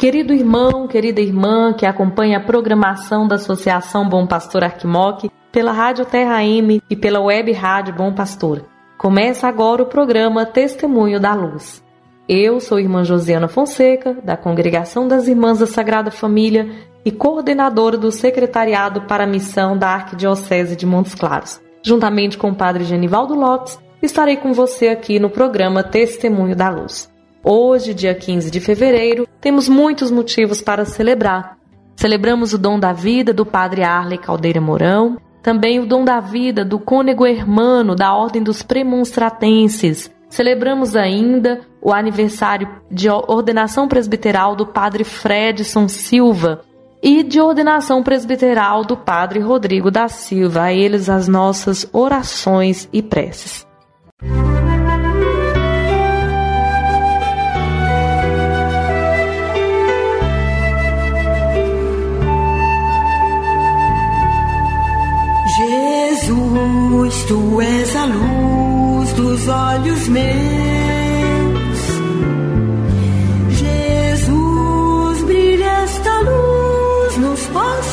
Querido irmão, querida irmã que acompanha a programação da Associação Bom Pastor Arquimoc pela Rádio Terra M e pela Web Rádio Bom Pastor. Começa agora o programa Testemunho da Luz. Eu sou irmã Josiana Fonseca, da Congregação das Irmãs da Sagrada Família e coordenadora do Secretariado para a Missão da Arquidiocese de Montes Claros. Juntamente com o Padre Genivaldo Lopes, estarei com você aqui no programa Testemunho da Luz. Hoje, dia 15 de fevereiro, temos muitos motivos para celebrar. Celebramos o dom da vida do Padre Arley Caldeira Mourão, também o dom da vida do cônego hermano da Ordem dos Premonstratenses. Celebramos ainda o aniversário de ordenação presbiteral do Padre Fredson Silva e de ordenação presbiteral do Padre Rodrigo da Silva. A eles as nossas orações e preces.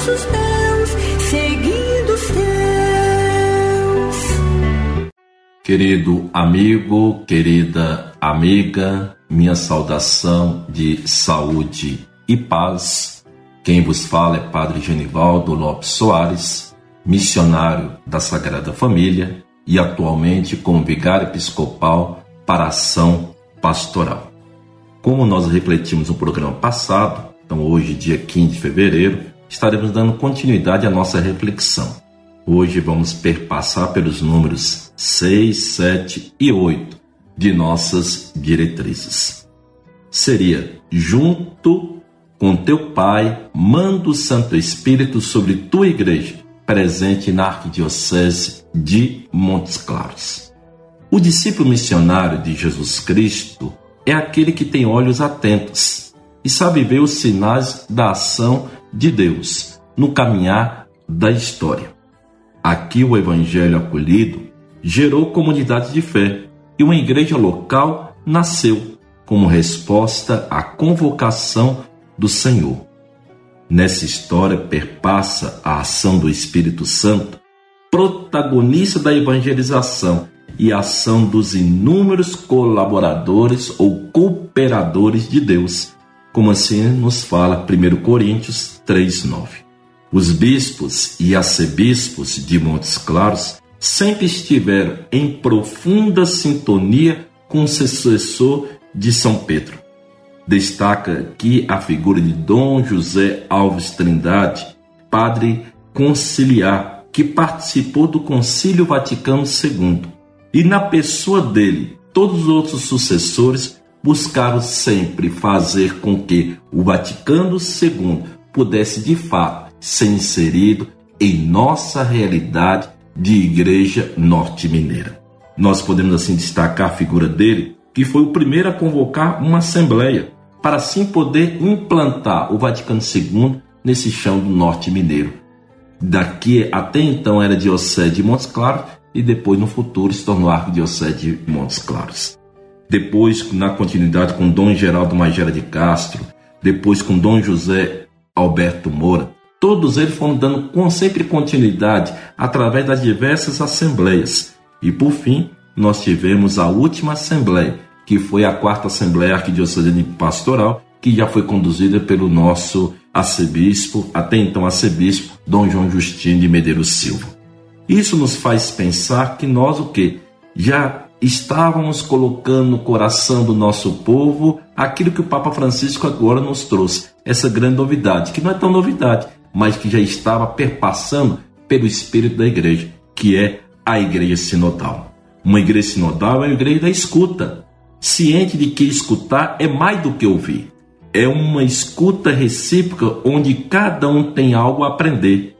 Passos teus, seguindo os teus. Querido amigo, querida amiga, minha saudação de saúde e paz. Quem vos fala é Padre Genivaldo Lopes Soares missionário da Sagrada Família e atualmente como vigário episcopal para ação pastoral. Como nós refletimos no programa passado, então hoje, dia 15 de fevereiro, estaremos dando continuidade à nossa reflexão. Hoje vamos perpassar pelos números 6, 7 e 8 de nossas diretrizes. Seria junto com teu Pai, manda o Santo Espírito sobre tua igreja presente na Arquidiocese de Montes Claros. O discípulo missionário de Jesus Cristo é aquele que tem olhos atentos e sabe ver os sinais da ação de Deus no caminhar da história. Aqui o evangelho acolhido gerou comunidade de fé e uma igreja local nasceu como resposta à convocação do Senhor. Nessa história perpassa a ação do Espírito Santo, protagonista da evangelização e ação dos inúmeros colaboradores ou cooperadores de Deus, como assim nos fala 1 Coríntios 3:9. Os bispos e arcebispos de Montes Claros sempre estiveram em profunda sintonia com o sucessor de São Pedro Destaca aqui a figura de Dom José Alves Trindade, padre conciliar, que participou do Concílio Vaticano II. E na pessoa dele, todos os outros sucessores buscaram sempre fazer com que o Vaticano II pudesse de fato ser inserido em nossa realidade de igreja norte-mineira. Nós podemos assim destacar a figura dele, que foi o primeiro a convocar uma assembleia para assim poder implantar o Vaticano II nesse chão do norte mineiro. Daqui até então era Diocese de Montes Claros e depois no futuro se tornou Arquidiocese de Montes Claros. Depois, na continuidade com Dom Geraldo Magera de Castro, depois com Dom José Alberto Moura, todos eles foram dando com sempre continuidade através das diversas assembleias. E por fim, nós tivemos a última assembleia, que foi a quarta Assembleia Arquidiocesana Pastoral, que já foi conduzida pelo nosso arcebispo, até então arcebispo Dom João Justino de Medeiros Silva. Isso nos faz pensar que nós o que já estávamos colocando no coração do nosso povo aquilo que o Papa Francisco agora nos trouxe, essa grande novidade, que não é tão novidade, mas que já estava perpassando pelo espírito da igreja, que é a igreja sinodal. Uma igreja sinodal é uma igreja da escuta, ciente de que escutar é mais do que ouvir. É uma escuta recíproca onde cada um tem algo a aprender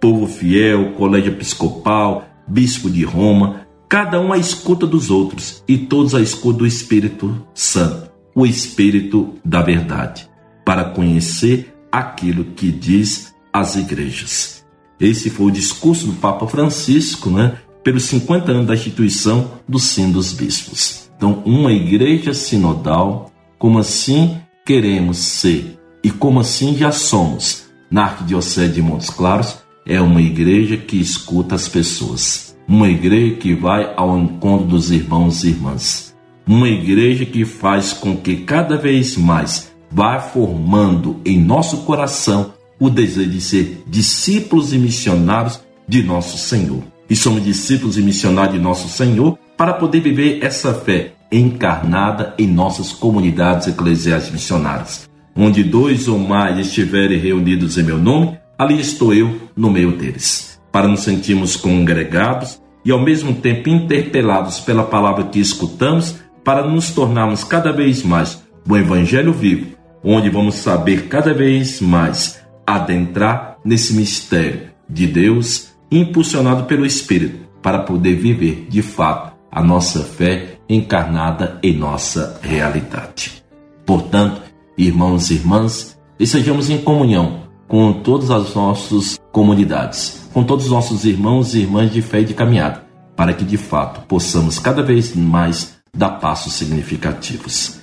povo fiel, colégio episcopal, bispo de Roma, cada um a escuta dos outros e todos a escuta do Espírito Santo, o Espírito da verdade, para conhecer aquilo que diz as igrejas. Esse foi o discurso do Papa Francisco, né, pelos 50 anos da instituição do Sim dos Bispos. Então, uma igreja sinodal, como assim queremos ser e como assim já somos na Arquidiocese de Montes Claros, é uma igreja que escuta as pessoas, uma igreja que vai ao encontro dos irmãos e irmãs, uma igreja que faz com que cada vez mais vá formando em nosso coração o desejo de ser discípulos e missionários de nosso Senhor. E somos discípulos e missionários de nosso Senhor para poder viver essa fé encarnada em nossas comunidades eclesiais missionárias. Onde dois ou mais estiverem reunidos em meu nome, ali estou eu no meio deles, para nos sentirmos congregados e ao mesmo tempo interpelados pela palavra que escutamos, para nos tornarmos cada vez mais o Evangelho vivo, onde vamos saber cada vez mais adentrar nesse mistério de Deus, impulsionado pelo Espírito, para poder viver de fato a nossa fé encarnada em nossa realidade. Portanto, irmãos e irmãs, estejamos em comunhão com todas as nossas comunidades, com todos os nossos irmãos e irmãs de fé e de caminhada, para que de fato possamos cada vez mais dar passos significativos.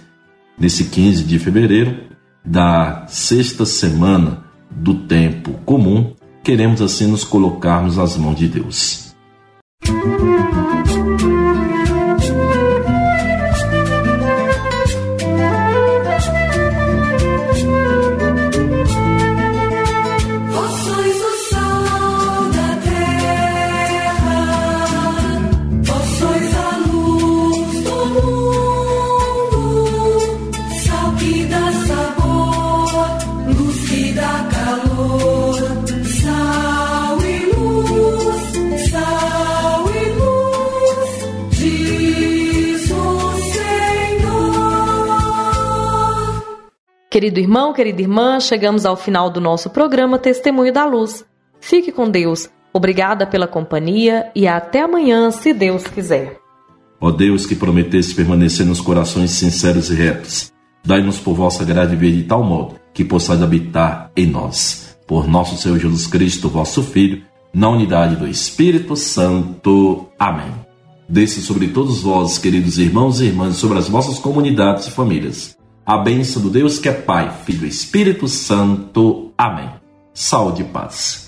Nesse 15 de fevereiro, da sexta semana do tempo comum, queremos assim nos colocarmos nas mãos de Deus. Música Querido irmão, querida irmã, chegamos ao final do nosso programa Testemunho da Luz. Fique com Deus. Obrigada pela companhia e até amanhã, se Deus quiser. Ó Deus que prometeste permanecer nos corações sinceros e retos, dai-nos por vossa graça viver de tal modo que possais habitar em nós. Por nosso Senhor Jesus Cristo, vosso Filho, na unidade do Espírito Santo. Amém. Desça sobre todos vós, queridos irmãos e irmãs, sobre as vossas comunidades e famílias a bênção do Deus que é Pai, Filho e Espírito Santo. Amém. Saúde e paz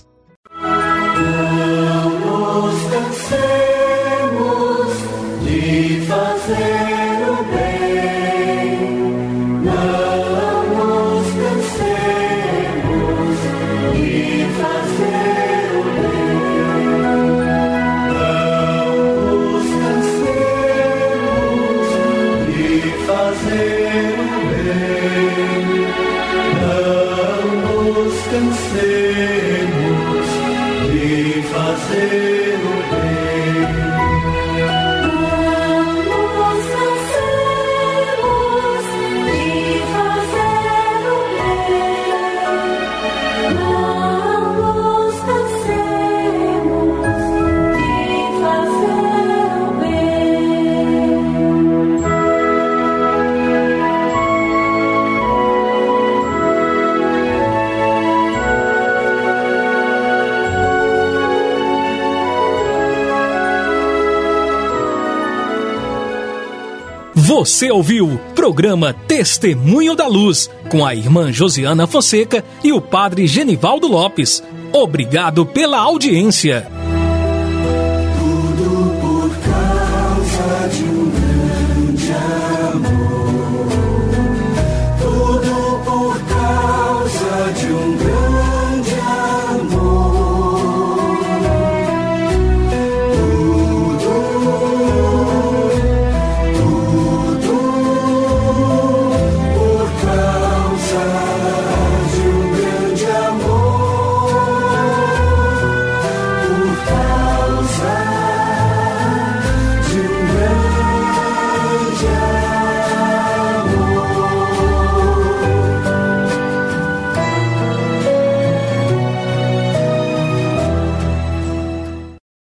não nos cansemos de fazer. Você ouviu programa Testemunho da Luz com a irmã Josiana Fonseca e o padre Genivaldo Lopes. Obrigado pela audiência.